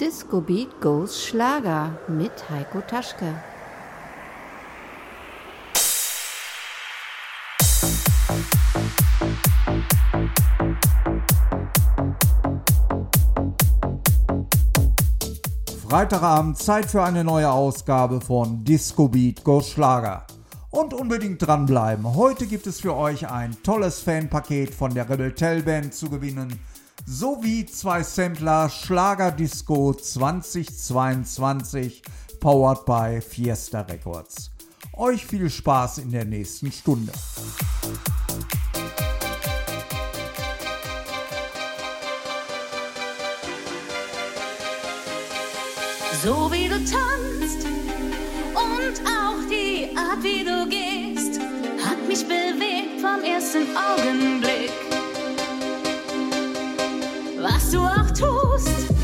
Disco Beat Goes Schlager mit Heiko Taschke. Freitagabend Zeit für eine neue Ausgabe von Disco Beat Goes Schlager. Und unbedingt dranbleiben. Heute gibt es für euch ein tolles Fanpaket von der Rebel Tell Band zu gewinnen sowie zwei Sampler Schlager Disco 2022 powered by Fiesta Records. Euch viel Spaß in der nächsten Stunde. So wie du tanzt und auch die Art, wie du gehst, hat mich bewegt vom ersten Augenblick was du auch tust.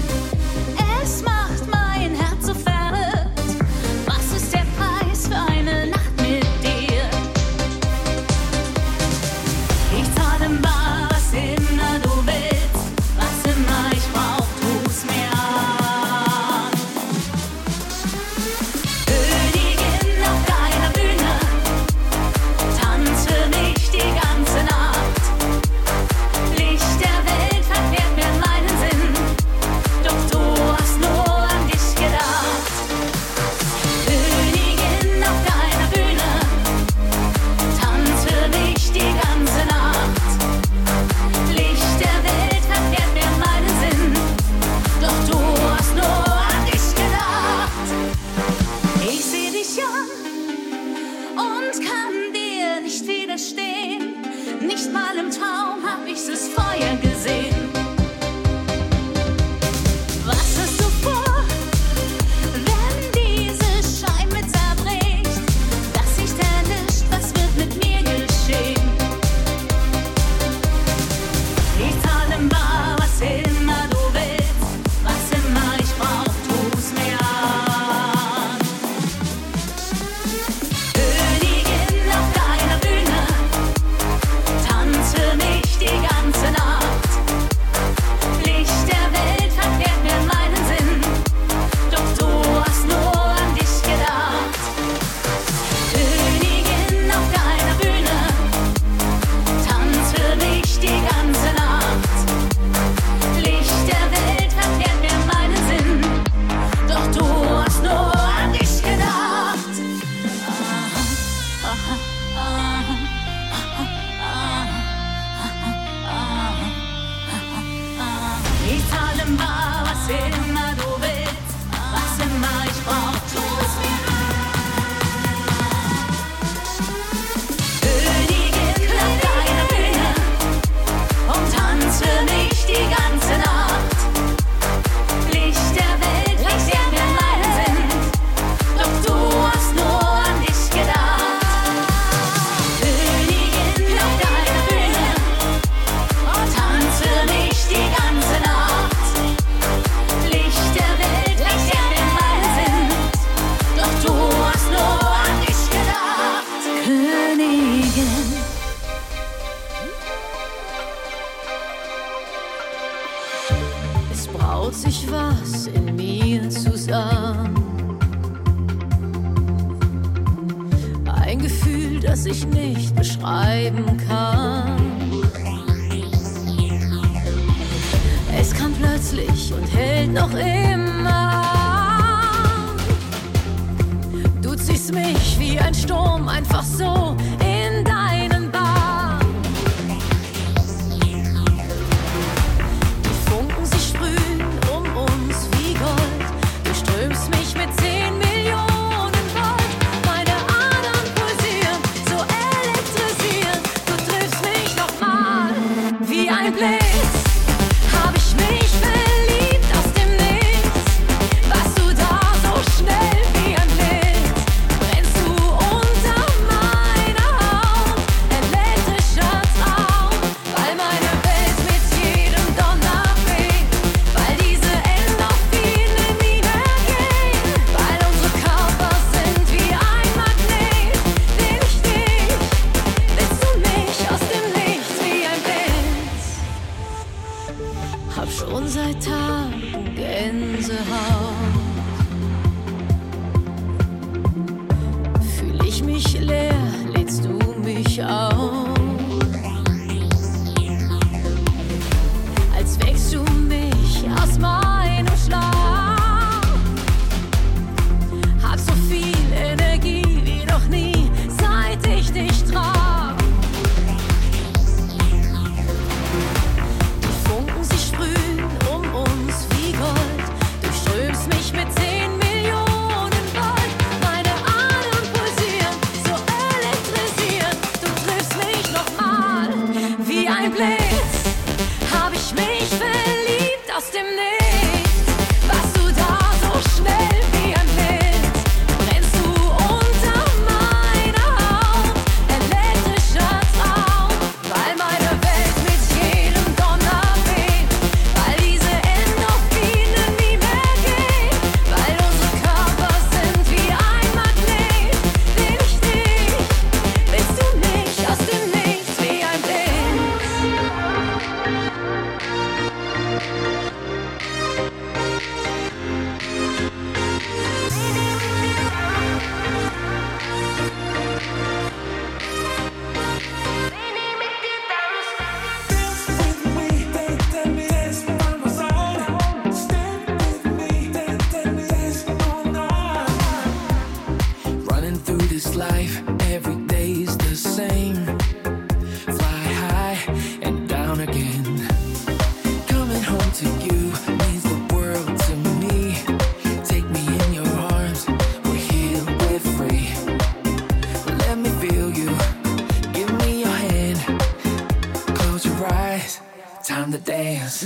the dance.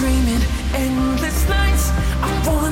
dreaming endless nights. I want.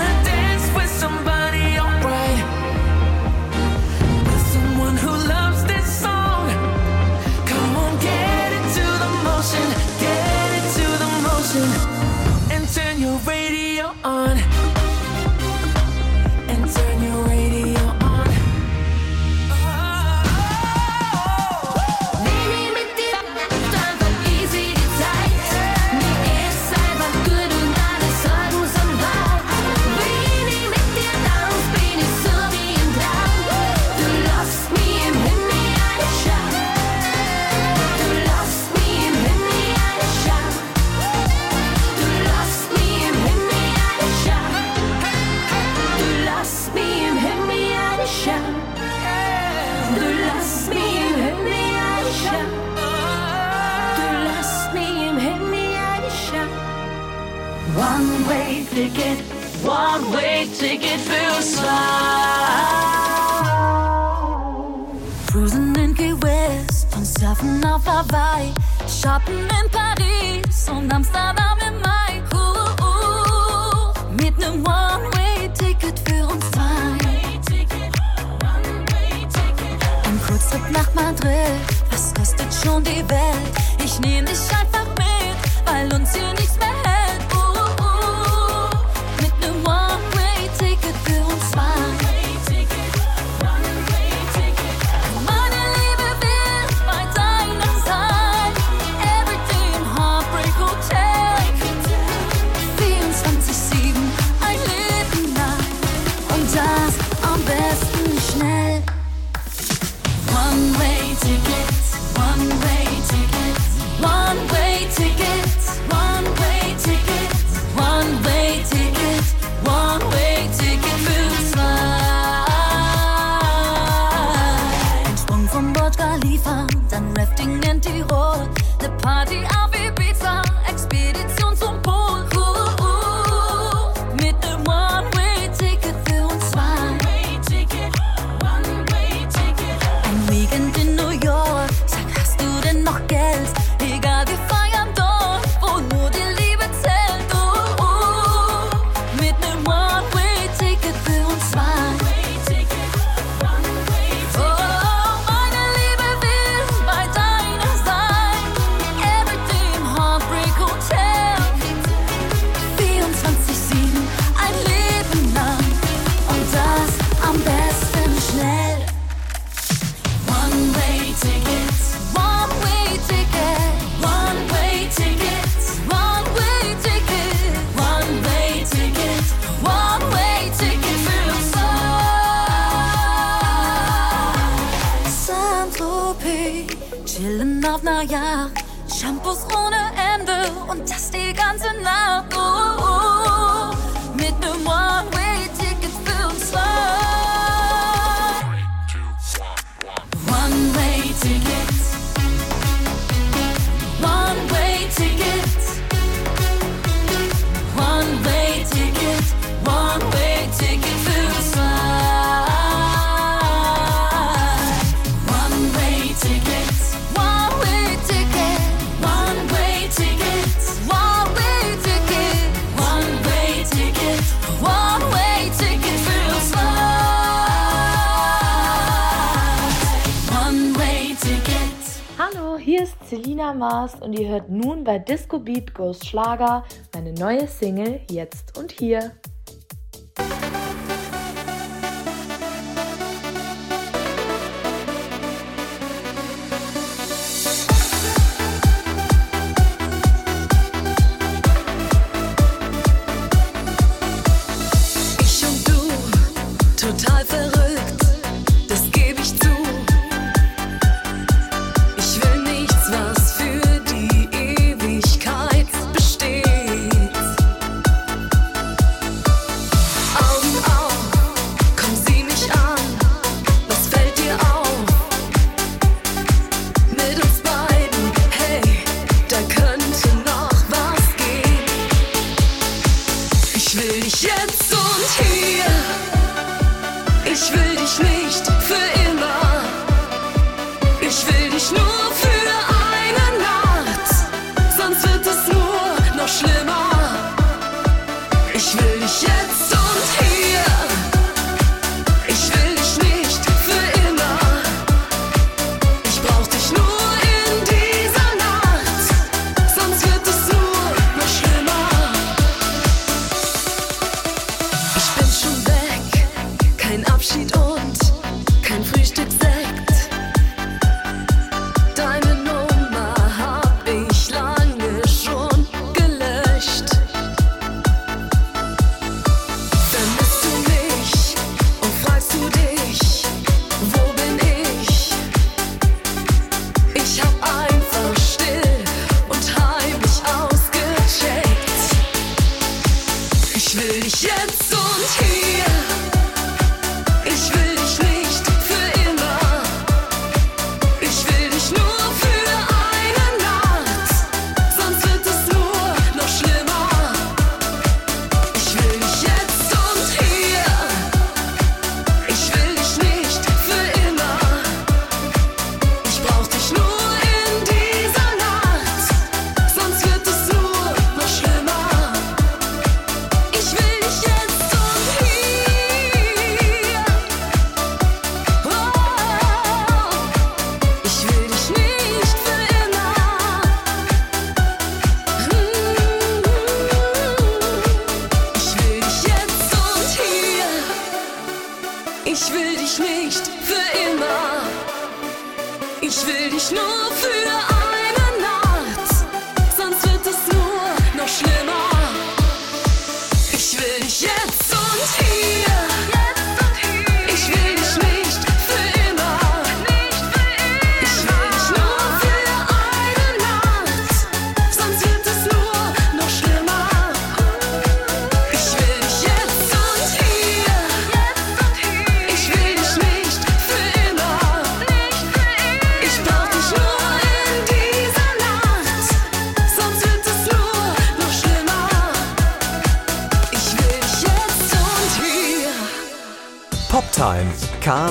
Lena Maas und ihr hört nun bei Disco Beat Goes Schlager meine neue Single Jetzt und Hier.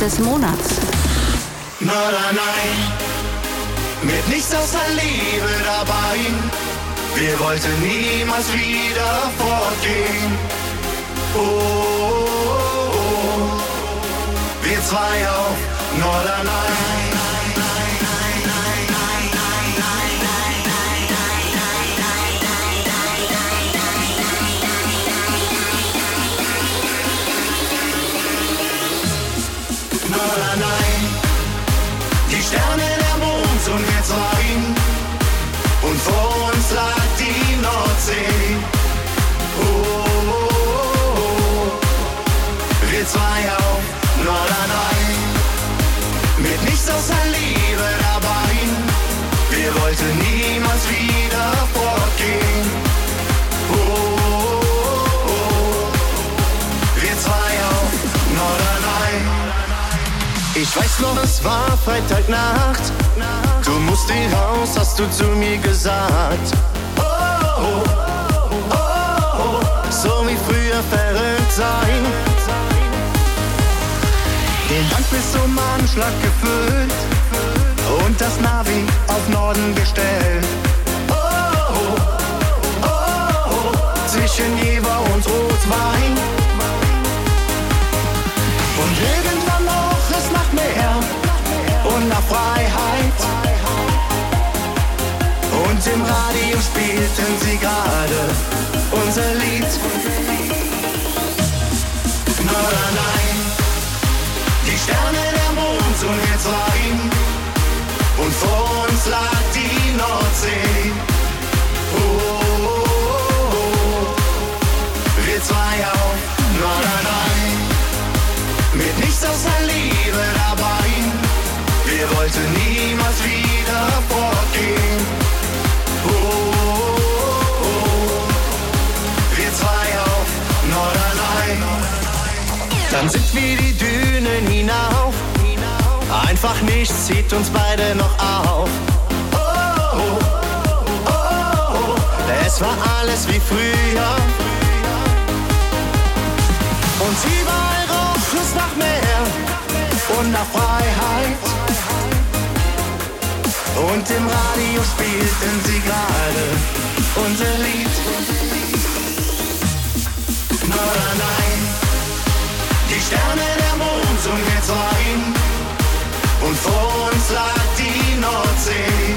Des Monats. Nein, nein, nein, mit nichts außer Liebe dabei. Wir wollten niemals wieder fortgehen. Oh, oh, oh. wir zwei auf Norderney. Norderney. Die Sterne, der Mond und wir zwei. Und vor uns lag die Nordsee. Weiß noch, es war Freitagnacht. Du musst hier raus, hast du zu mir gesagt. Oh, oh, oh, so wie früher verrückt sein. Den Tank bis zum Anschlag gefüllt und das Navi auf Norden gestellt. Oh, oh, oh, zwischen Jever und Rotwein. Und im Radio spielten sie gerade unser Lied. Norderney, die Sterne, der Mond und wir zwei. Und vor uns lag die Nordsee. Oh, oh, oh, oh. wir zwei auf Norderney. Mit nichts außer Liebe dabei. Wir wollten niemals wieder fortgehen. Dann sind wir die Dünen hinauf. Einfach nichts zieht uns beide noch auf. Oh, oh, oh, es war alles wie früher. Und überall roch es nach Meer und nach Freiheit. Und im Radio spielten sie gerade unser Lied. Norderney, die Sterne, der Mond und wir zwei. Und vor uns lag die Nordsee.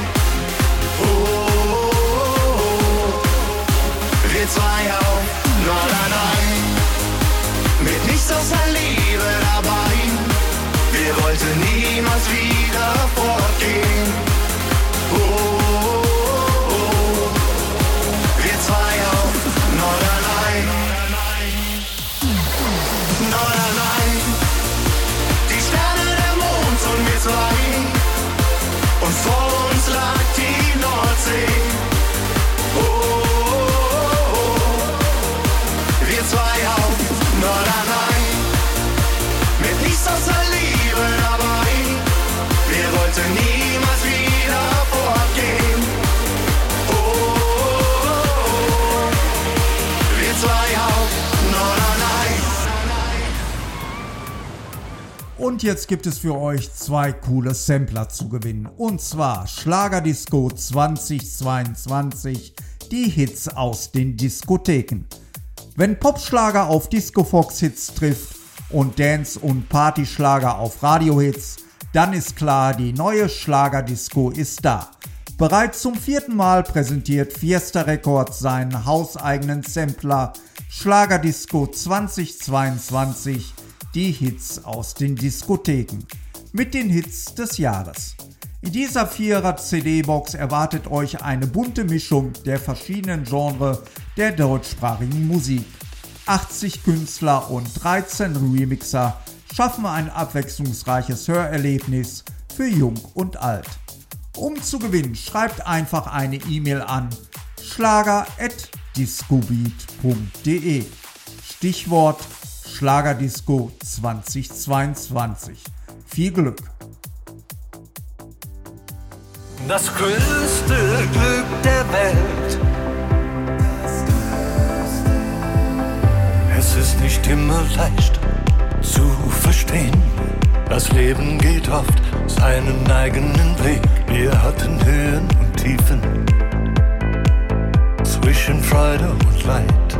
Oh, oh, oh, oh. wir zwei auf Norderney. Mit nichts außer Liebe dabei. Wir wollten niemals wieder Und jetzt gibt es für euch zwei coole Sampler zu gewinnen. Und zwar Schlagerdisco 2022, die Hits aus den Diskotheken. Wenn Popschlager auf Disco-Fox-Hits trifft und Dance- und Partyschlager auf Radiohits, dann ist klar, die neue Schlagerdisco ist da. Bereits zum vierten Mal präsentiert Fiesta Records seinen hauseigenen Sampler Schlagerdisco 2022, die Hits aus den Diskotheken. Mit den Hits des Jahres. In dieser Vierer CD-Box erwartet euch eine bunte Mischung der verschiedenen Genres der deutschsprachigen Musik. 80 Künstler und 13 Remixer schaffen ein abwechslungsreiches Hörerlebnis für Jung und Alt. Um zu gewinnen, schreibt einfach eine E-Mail an schlager.discobeat.de. Stichwort Schlagerdisco 2022. Viel Glück! Das größte Glück der Welt. Es ist nicht immer leicht zu verstehen. Das Leben geht oft seinen eigenen Weg. Wir hatten Höhen und Tiefen zwischen Freude und Leid.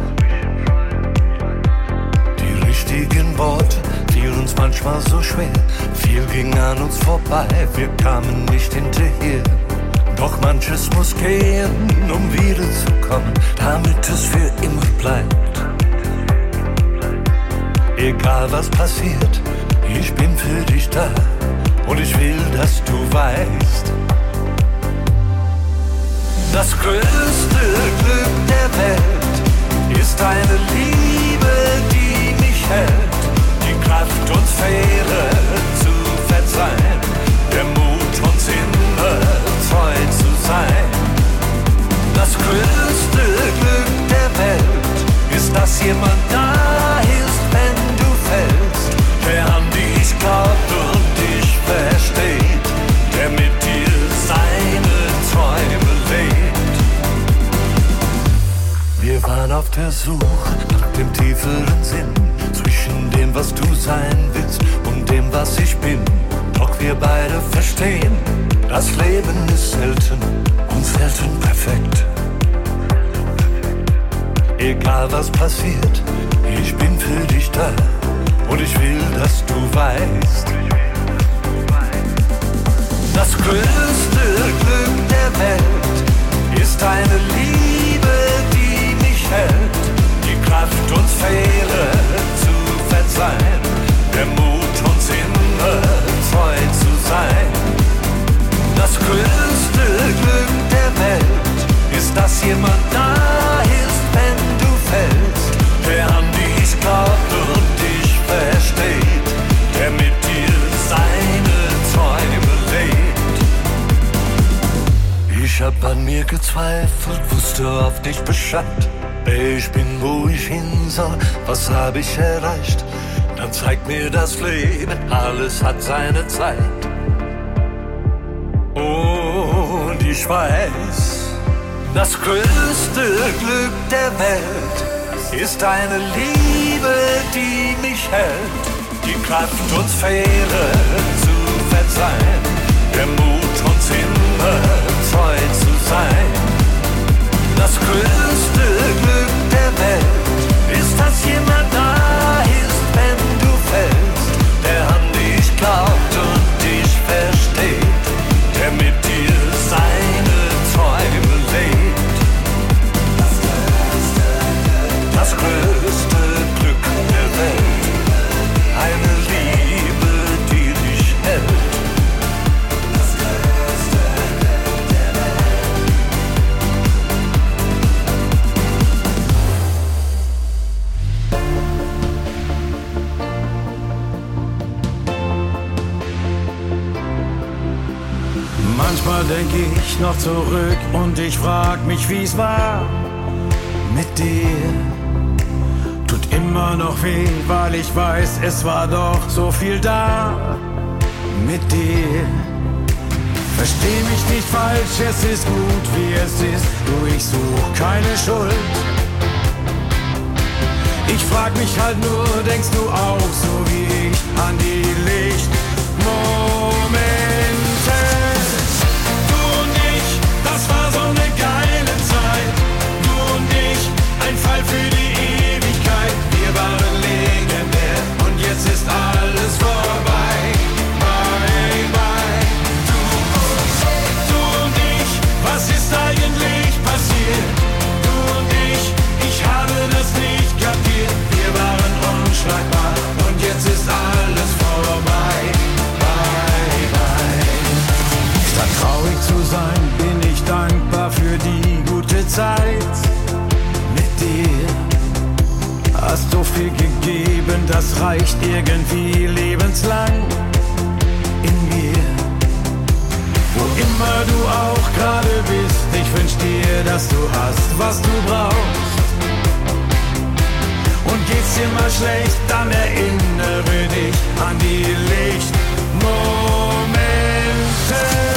Richtigen Worte fielen uns manchmal so schwer. Viel ging an uns vorbei, wir kamen nicht hinterher. Doch manches muss gehen, um wiederzukommen, damit es für immer bleibt. Egal was passiert, ich bin für dich da und ich will, dass du weißt. Das größte Glück der Welt ist eine Liebe, die hält. Die Kraft uns Fehler zu verzeihen, der Mut uns immer treu zu sein. Das größte Glück der Welt ist, dass jemand da ist, wenn du fällst, der an dich glaubt und dich versteht, der mit dir seine Träume lebt. Wir waren auf der Suche sein willst und dem, was ich bin. Doch wir beide verstehen, das Leben ist selten und selten perfekt. Egal was passiert, ich bin für dich da und ich will, dass du weißt. Das größte Glück der Welt ist eine Liebe, die mich hält. Die Kraft, uns Fehler zu verzeihen. Der Mut, uns immer treu zu sein. Das größte Glück der Welt ist, dass jemand da ist, wenn du fällst. Der an dich glaubt und dich versteht. Der mit dir seine Träume lebt. Ich hab an mir gezweifelt, wusste oft nicht Bescheid. Ich bin, wo ich hin soll, was hab ich erreicht? Zeigt mir das Leben, alles hat seine Zeit. Und ich weiß, das größte Glück der Welt ist eine Liebe, die mich hält. Die Kraft, uns Fehler zu verzeihen. Der Mut, reicht irgendwie lebenslang in mir. Wo immer du auch gerade bist, ich wünsch dir, dass du hast, was du brauchst. Und geht's dir mal schlecht, dann erinnere dich an die Lichtmomente.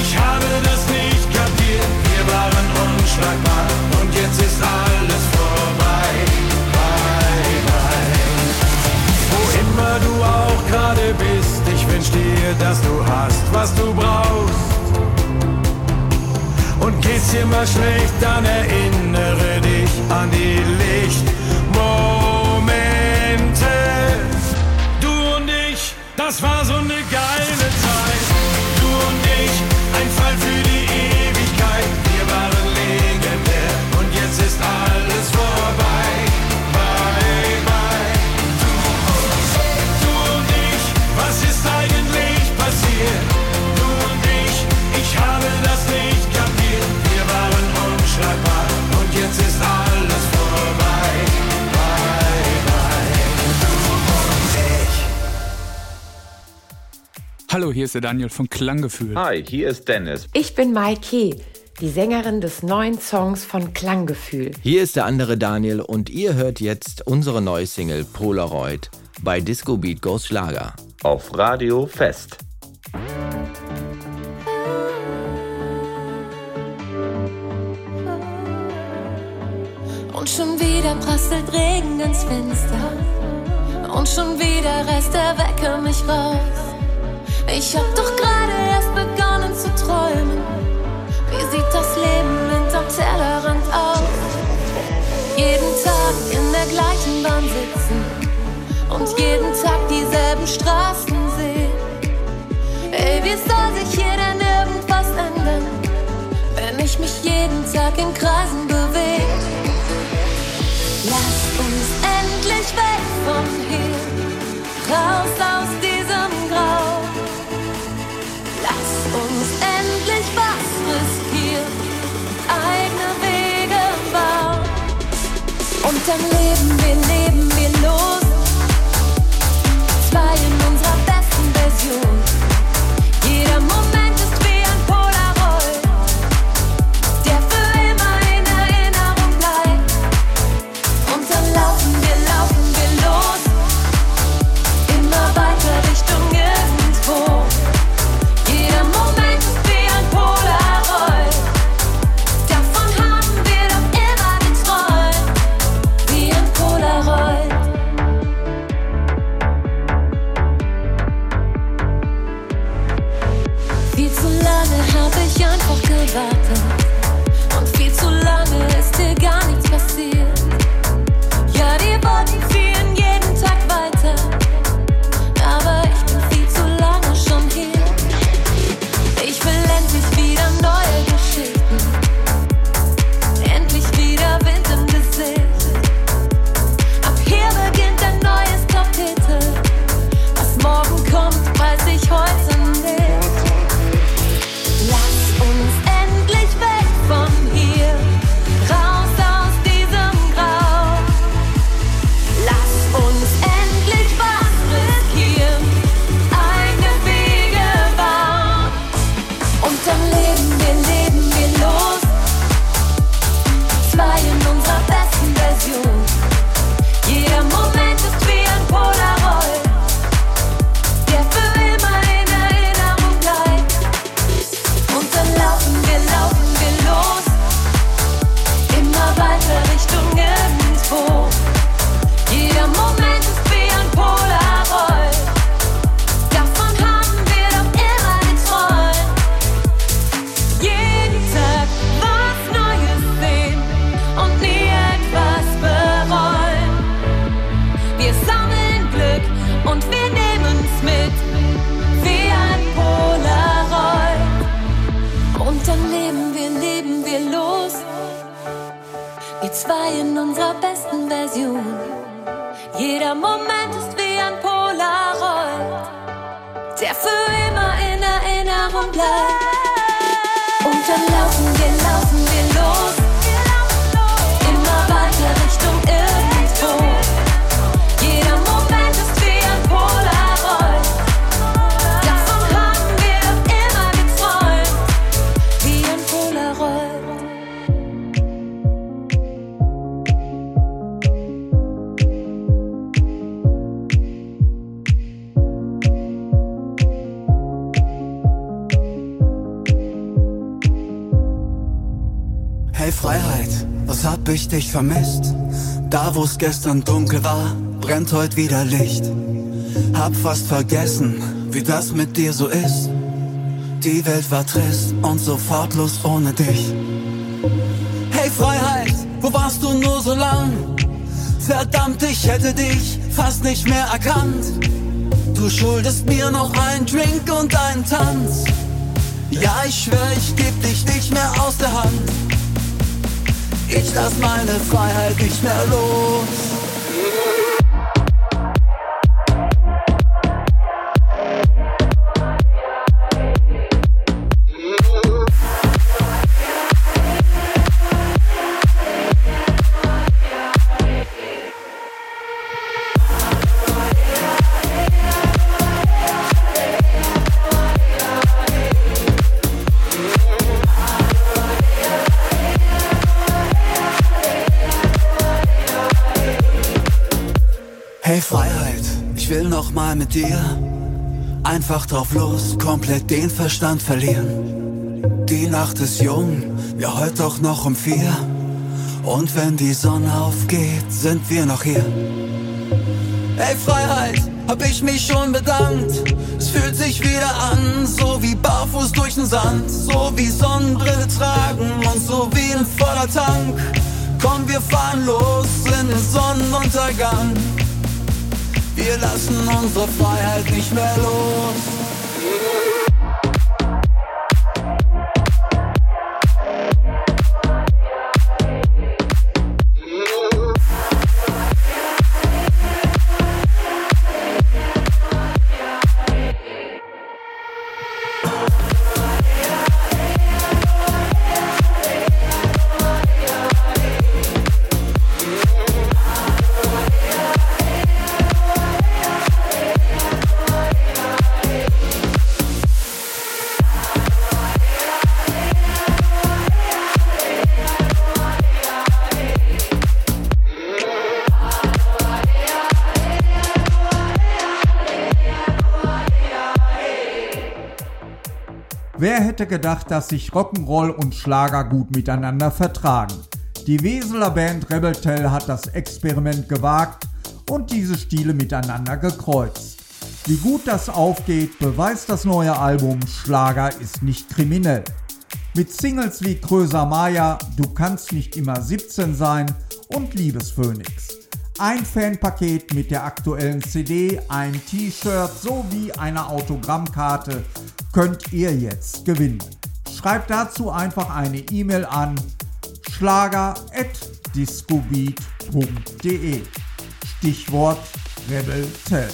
Ich, habe das nicht kapiert. Wir waren unschlagbar und jetzt ist alles vorbei. Wo immer du auch gerade bist, ich wünsch dir, dass du hast, was du brauchst. Und geht's dir mal schlecht, dann erinnere dich an die Lichtmomente. Du und ich, das war so eine Hallo, hier ist der Daniel von Klanggefühl. Hi, hier ist Dennis. Ich bin Maike, die Sängerin des neuen Songs von Klanggefühl. Hier ist der andere Daniel und ihr hört jetzt unsere neue Single Polaroid bei Disco Beat Goes Schlager. Auf Radio Fest. Und schon wieder prasselt Regen ins Fenster. Und schon wieder reißt der Wecker mich raus. Ich hab doch gerade erst begonnen zu träumen. Wie sieht das Leben hinterm Tellerrand aus? Jeden Tag in der gleichen Bahn sitzen und jeden Tag dieselben Straßen sehen. Ey, wie soll sich hier denn irgendwas ändern, wenn ich mich jeden Tag in Kreisen bewege? Lass uns endlich weg von hier, raus aus diesem Zwei in unserer besten Version. Zwei in unserer besten Version. Jeder Moment ist wie ein Polaroid, der für immer in Erinnerung bleibt. Und dann wir, laufen wir hab ich dich vermisst? Da wo's gestern dunkel war, brennt heute wieder Licht. Hab fast vergessen, wie das mit dir so ist. Die Welt war trist und sofortlos ohne dich. Hey Freiheit, wo warst du nur so lang? Verdammt, ich hätte dich fast nicht mehr erkannt. Du schuldest mir noch einen Drink und einen Tanz. Ja, ich schwör, ich geb dich nicht mehr aus der Hand. Ich lass meine Freiheit nicht mehr los. Hey Freiheit, ich will noch mal mit dir einfach drauf los, komplett den Verstand verlieren. Die Nacht ist jung, ja heute auch noch um vier. Und wenn die Sonne aufgeht, sind wir noch hier. Hey Freiheit, hab ich mich schon bedankt. Es fühlt sich wieder an, so wie barfuß durch den Sand, so wie Sonnenbrille tragen und so wie ein voller Tank. Komm, wir fahren los in den Sonnenuntergang. Wir lassen unsere Freiheit nicht mehr los. Hätte gedacht, dass sich Rock'n'Roll und Schlager gut miteinander vertragen? Die Weseler Band Rebel Tell hat das Experiment gewagt und diese Stile miteinander gekreuzt. Wie gut das aufgeht, beweist das neue Album Schlager ist nicht kriminell. Mit Singles wie Kröser Maya, Du kannst nicht immer 17 sein und Liebesphönix. Ein Fanpaket mit der aktuellen CD, ein T-Shirt sowie einer Autogrammkarte könnt ihr jetzt gewinnen. Schreibt dazu einfach eine E-Mail an schlager.discobeat.de Stichwort Rebel Tell.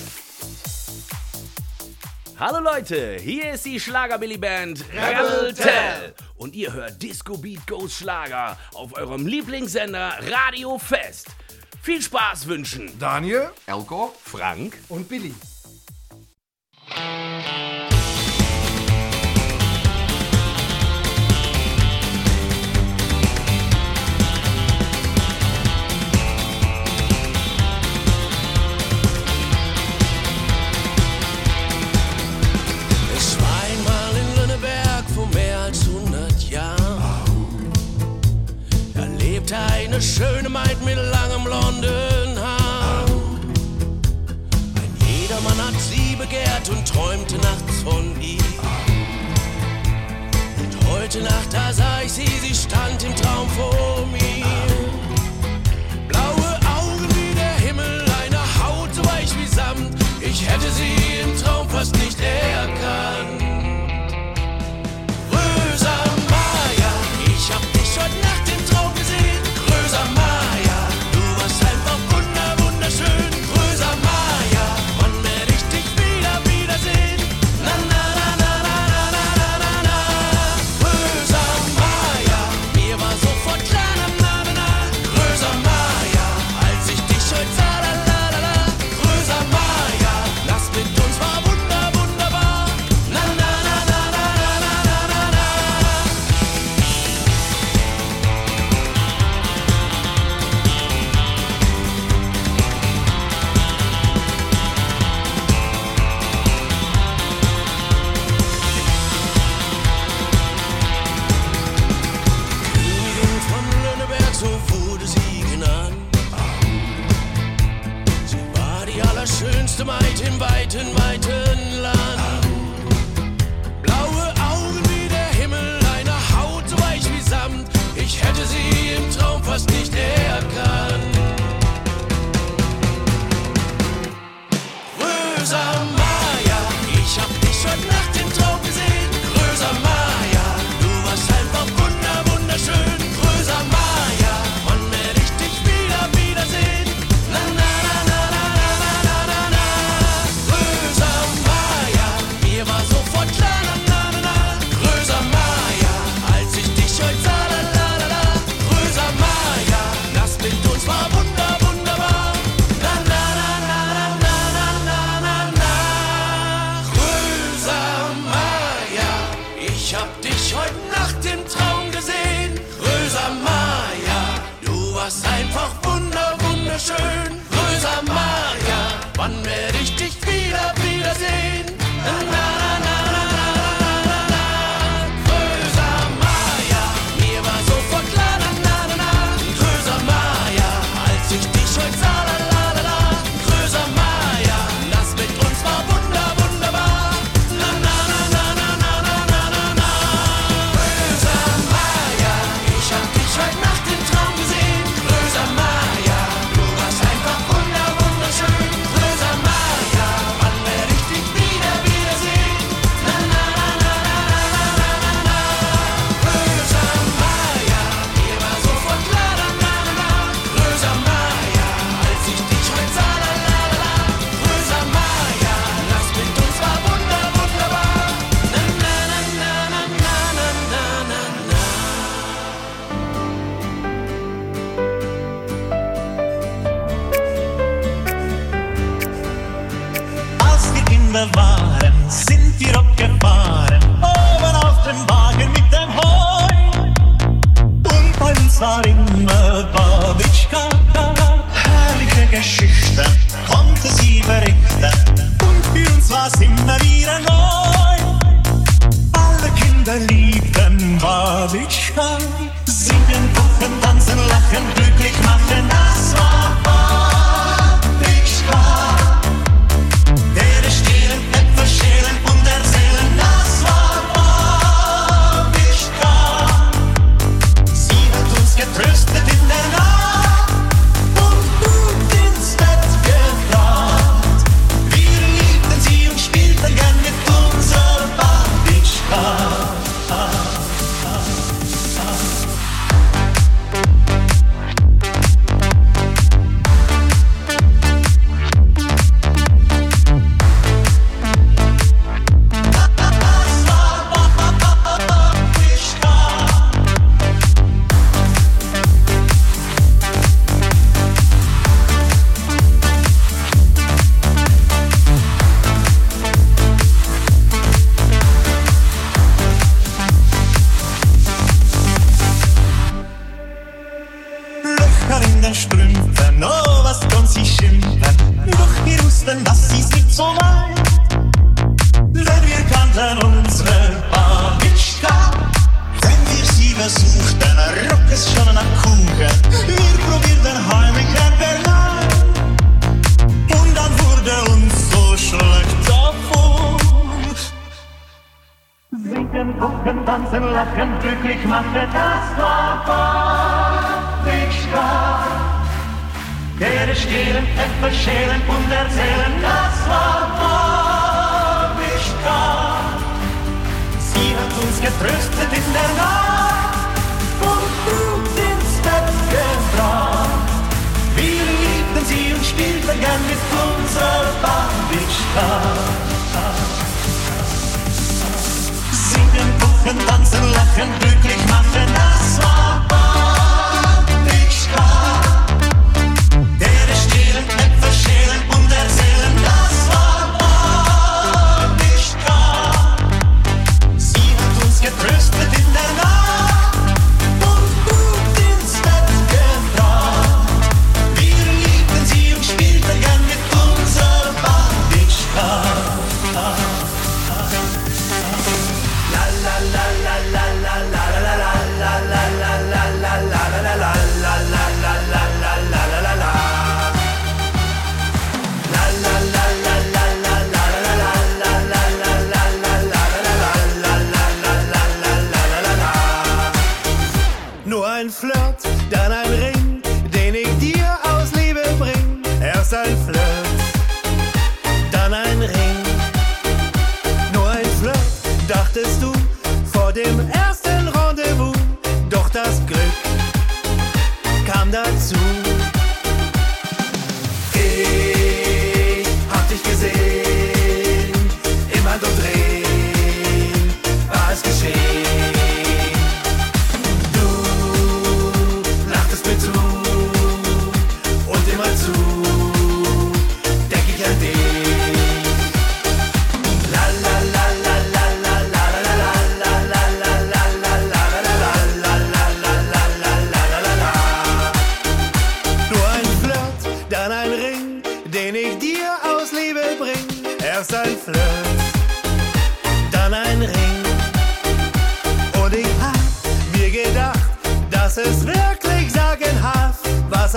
Hallo Leute, hier ist die Schlagerbilly Band Rebel Tell und ihr hört Disco Beat Goes Schlager auf eurem Lieblingssender Radio Fest. Viel Spaß wünschen Daniel, Elko, Frank und Billy. Eine schöne Maid mit langem blonden Haar. Ein jedermann hat sie begehrt und träumte nachts von ihr. Und heute Nacht, da sah ich sie, sie stand im Traum vor mir. Blaue Augen wie der Himmel, eine Haut so weich wie Samt. Ich hätte sie im Traum fast nicht erkannt.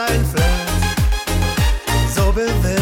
sein Flirt so bewegt.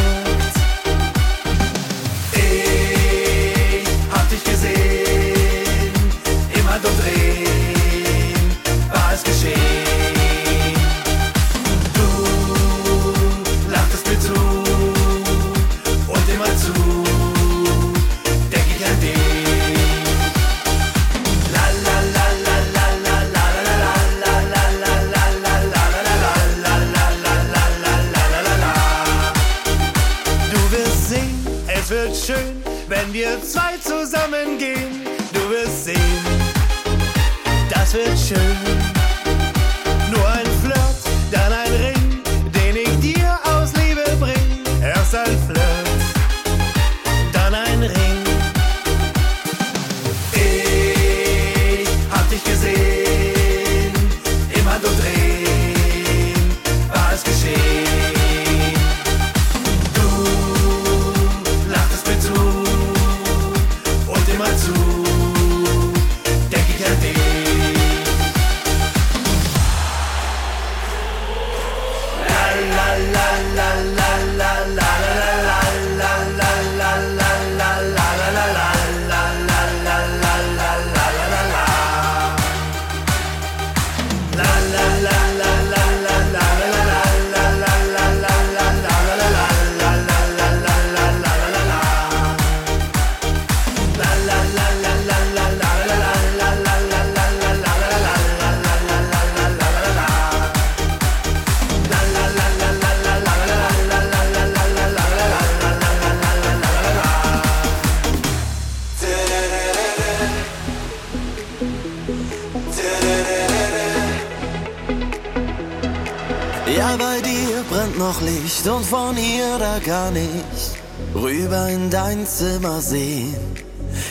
Noch Licht und von hier da kann ich rüber in dein Zimmer sehen.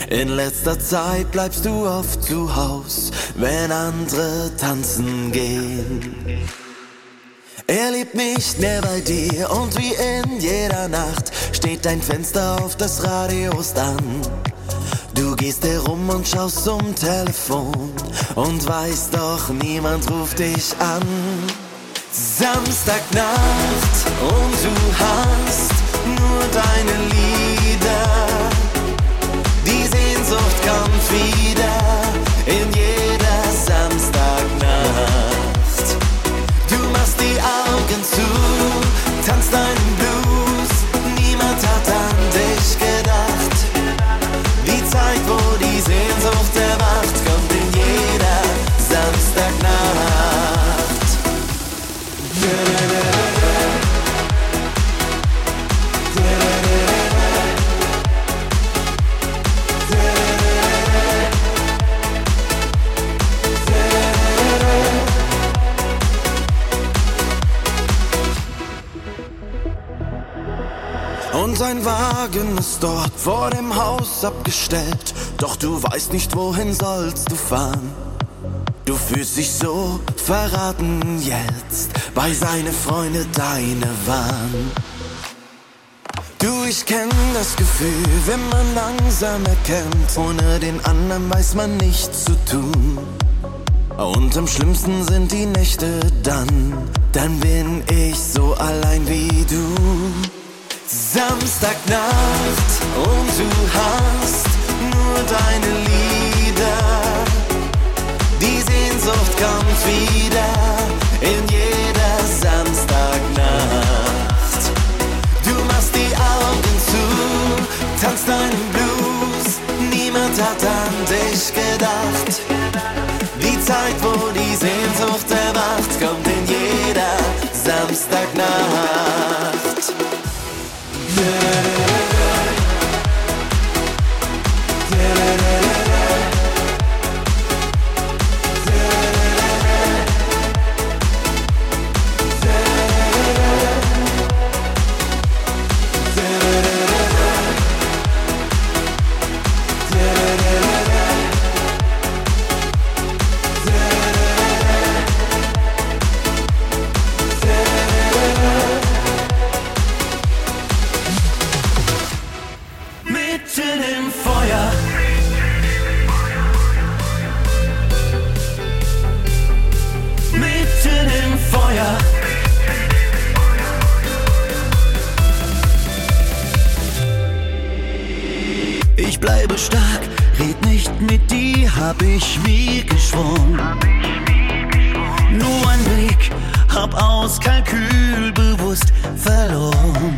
In letzter Zeit bleibst du oft zu Haus, wenn andere tanzen gehen. Er lebt nicht mehr bei dir und wie in jeder Nacht steht dein Fenster auf das Radio an. Du gehst herum und schaust zum Telefon und weißt doch, niemand ruft dich an. Samstagnacht und du hast nur deine Lieder. Die Sehnsucht kommt wieder in jeder Samstagnacht. Du machst die Augen zu, tanzt deinen Blues. Niemand hat an dich gedacht. Und sein Wagen ist dort vor dem Haus abgestellt. Doch du weißt nicht, wohin sollst du fahren. Du fühlst dich so verraten jetzt, weil seine Freunde deine waren. Du, ich kenn das Gefühl, wenn man langsam erkennt, ohne den anderen weiß man nichts zu tun. Und am schlimmsten sind die Nächte dann, dann bin ich so allein wie du. Samstagnacht und du hast nur deine Lieder. Die Sehnsucht kommt wieder in jeder Samstagnacht. Du machst die Augen zu, tanzt deinen Blues. Niemand hat an dich gedacht. Die Zeit, wo die Sehnsucht erwacht, kommt in jeder Samstagnacht. Yeah. Ich mir geschworen. Nur ein Blick, hab aus Kalkül bewusst verloren.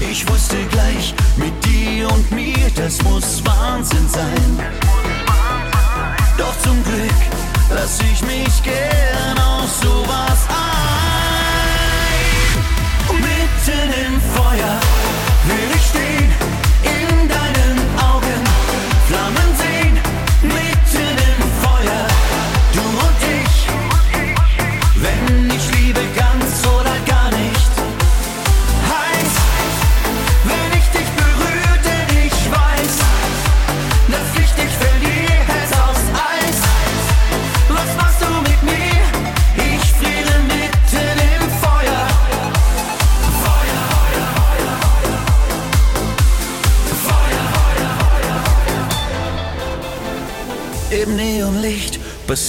Ich wusste gleich, mit dir und mir, das muss Wahnsinn sein. Doch zum Glück lass ich mich gern auf sowas ein.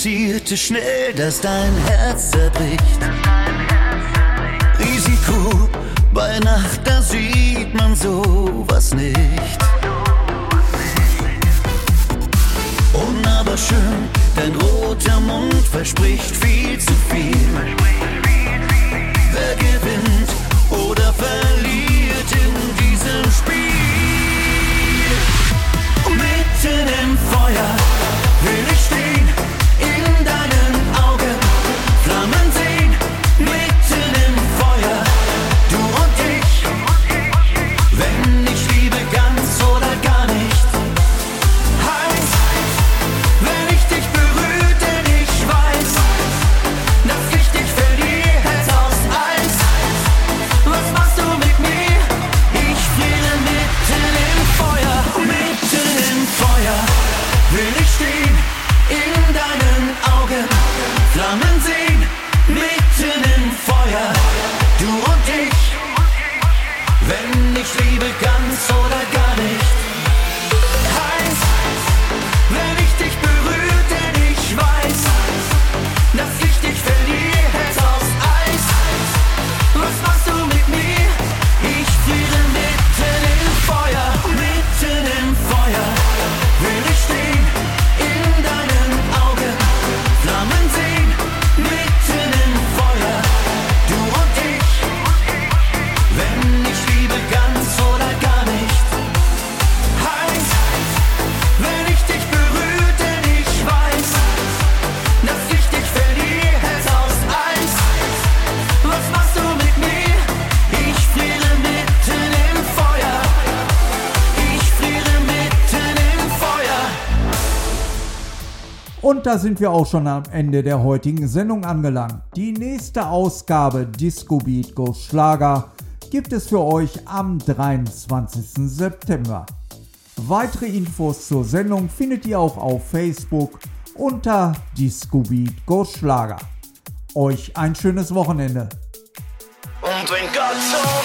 passierte schnell, dass dein Herz zerbricht. Risiko bei Nacht, da sieht man sowas nicht. Unaberschön, dein roter Mund verspricht viel zu viel. Wer gewinnt oder verliert in diesem Spiel? sind wir auch schon am Ende der heutigen Sendung angelangt. Die nächste Ausgabe Disco Beat Go Schlager gibt es für euch am 23. September. Weitere Infos zur Sendung findet ihr auch auf Facebook unter Disco Beat Go Schlager. Euch ein schönes Wochenende. Und wenn Gott so